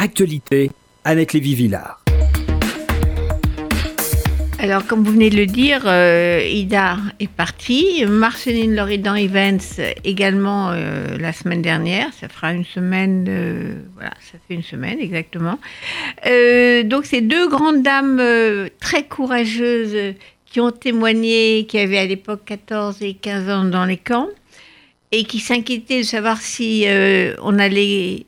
Actualité, Annette Lévy-Villard. Alors, comme vous venez de le dire, euh, Ida est partie. Marceline Loridan Evans également euh, la semaine dernière. Ça fera une semaine. voilà, ça fait une semaine exactement. Euh, donc, ces deux grandes dames très courageuses qui ont témoigné, qui avaient à l'époque 14 et 15 ans dans les camps et qui s'inquiétaient de savoir si on allait.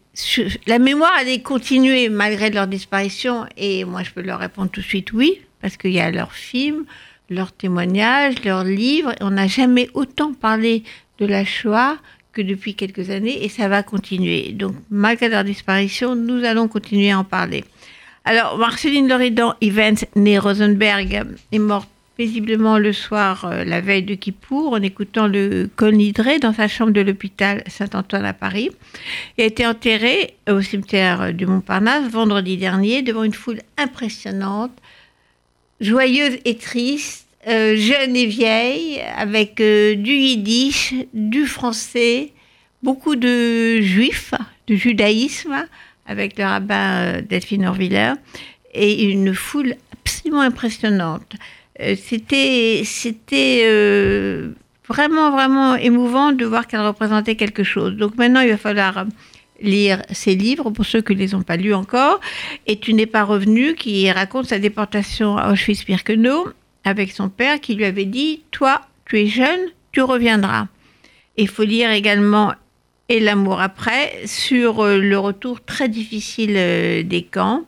La mémoire allait continuer malgré leur disparition. Et moi, je peux leur répondre tout de suite oui parce qu'il y a leurs films, leurs témoignages, leurs livres. On n'a jamais autant parlé de la Shoah que depuis quelques années et ça va continuer. Donc, malgré leur disparition, nous allons continuer à en parler. Alors, Marceline Loridan Evans, née Rosenberg, est morte paisiblement le soir, euh, la veille de Kippour, en écoutant le colnidré dans sa chambre de l'hôpital Saint-Antoine à Paris. Et a été enterrée au cimetière du Montparnasse vendredi dernier devant une foule impressionnante joyeuse et triste, euh, jeune et vieille, avec euh, du yiddish, du français, beaucoup de juifs, de judaïsme, avec le rabbin Delphine Orviller, et une foule absolument impressionnante. Euh, c'était euh, vraiment, vraiment émouvant de voir qu'elle représentait quelque chose. Donc maintenant, il va falloir lire ses livres, pour ceux qui ne les ont pas lus encore, et Tu n'es pas revenu, qui raconte sa déportation à Auschwitz-Birkenau avec son père qui lui avait dit Toi, tu es jeune, tu reviendras. Il faut lire également Et l'amour après sur euh, le retour très difficile des camps.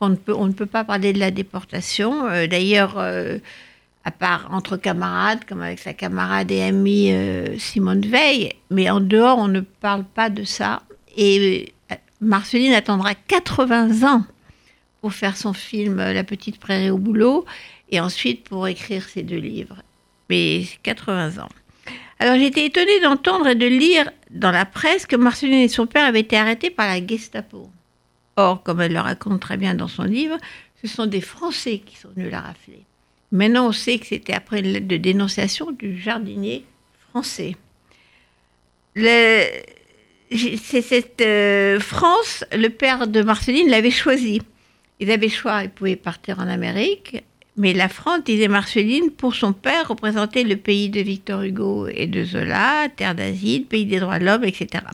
On ne peut pas parler de la déportation. Euh, D'ailleurs, euh, à part entre camarades, comme avec sa camarade et amie euh, Simone Veil, mais en dehors, on ne parle pas de ça. Et Marceline attendra 80 ans pour faire son film La petite prairie au boulot et ensuite pour écrire ses deux livres. Mais 80 ans. Alors été étonnée d'entendre et de lire dans la presse que Marceline et son père avaient été arrêtés par la Gestapo. Or, comme elle le raconte très bien dans son livre, ce sont des Français qui sont venus la rafler. Maintenant, on sait que c'était après une lettre de dénonciation du jardinier français. C'est cette euh, France, le père de Marceline l'avait choisi. Ils avaient choix, ils pouvaient partir en Amérique, mais la France, disait Marceline, pour son père, représentait le pays de Victor Hugo et de Zola, terre d'asile, pays des droits de l'homme, etc.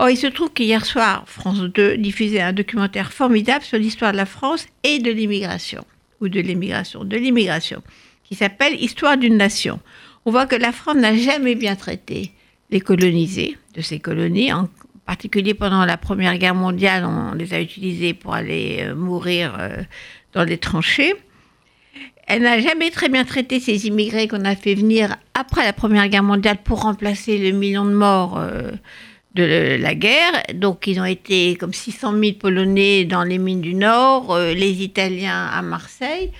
Or, il se trouve qu'hier soir, France 2 diffusait un documentaire formidable sur l'histoire de la France et de l'immigration, ou de l'immigration, de l'immigration, qui s'appelle Histoire d'une nation. On voit que la France n'a jamais bien traité les colonisés de ces colonies, en particulier pendant la Première Guerre mondiale, on les a utilisés pour aller euh, mourir euh, dans les tranchées. Elle n'a jamais très bien traité ces immigrés qu'on a fait venir après la Première Guerre mondiale pour remplacer le million de morts euh, de la guerre. Donc, ils ont été comme 600 000 Polonais dans les mines du Nord, euh, les Italiens à Marseille,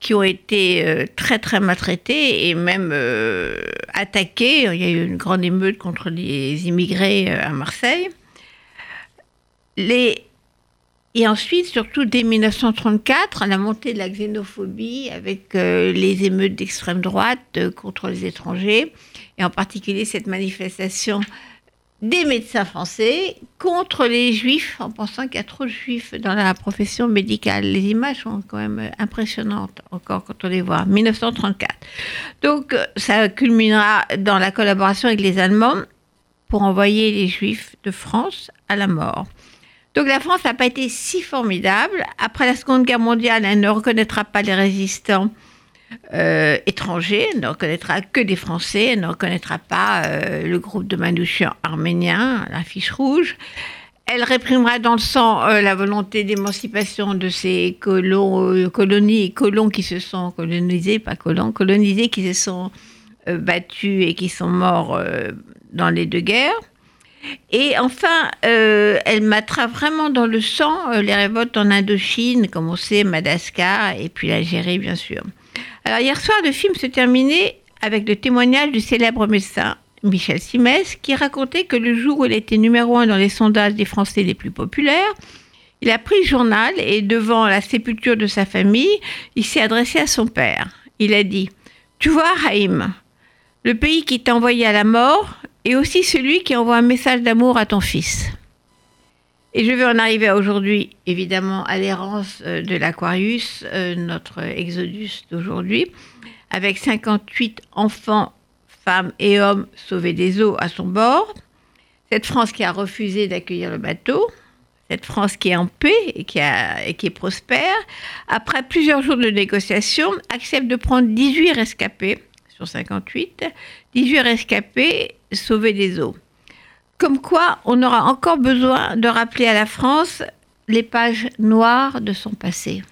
qui ont été euh, très, très maltraités et même euh, attaqués. Il y a eu une grande émeute contre les immigrés à Marseille. Les et ensuite, surtout dès 1934, la montée de la xénophobie avec les émeutes d'extrême droite contre les étrangers, et en particulier cette manifestation des médecins français contre les juifs, en pensant qu'il y a trop de juifs dans la profession médicale. Les images sont quand même impressionnantes encore quand on les voit. 1934. Donc, euh, ça culminera dans la collaboration avec les Allemands pour envoyer les juifs de France à la mort. Donc la France n'a pas été si formidable. Après la Seconde Guerre mondiale, elle ne reconnaîtra pas les résistants euh, elle ne reconnaîtra que des Français, elle ne reconnaîtra pas euh, le groupe de Manouchian arménien, la fiche rouge. Elle réprimera dans le sang euh, la volonté d'émancipation de ces colons, euh, colonies colons qui se sont colonisés, pas colons, colonisés, qui se sont battus et qui sont morts dans les deux guerres. Et enfin, elle mettra vraiment dans le sang les révoltes en Indochine, comme on sait, Madagascar et puis l'Algérie, bien sûr. Alors, hier soir, le film se terminait avec le témoignage du célèbre médecin Michel Simès, qui racontait que le jour où il était numéro un dans les sondages des Français les plus populaires, il a pris le journal et, devant la sépulture de sa famille, il s'est adressé à son père. Il a dit Tu vois, Haïm, le pays qui t'a envoyé à la mort est aussi celui qui envoie un message d'amour à ton fils. Et je vais en arriver aujourd'hui, évidemment, à l'errance euh, de l'Aquarius, euh, notre exodus d'aujourd'hui, avec 58 enfants, femmes et hommes sauvés des eaux à son bord. Cette France qui a refusé d'accueillir le bateau, cette France qui est en paix et qui, a- et qui est prospère, après plusieurs jours de négociations, accepte de prendre 18 rescapés sur 58, 18 rescapés sauvés des eaux. Comme quoi, on aura encore besoin de rappeler à la France les pages noires de son passé.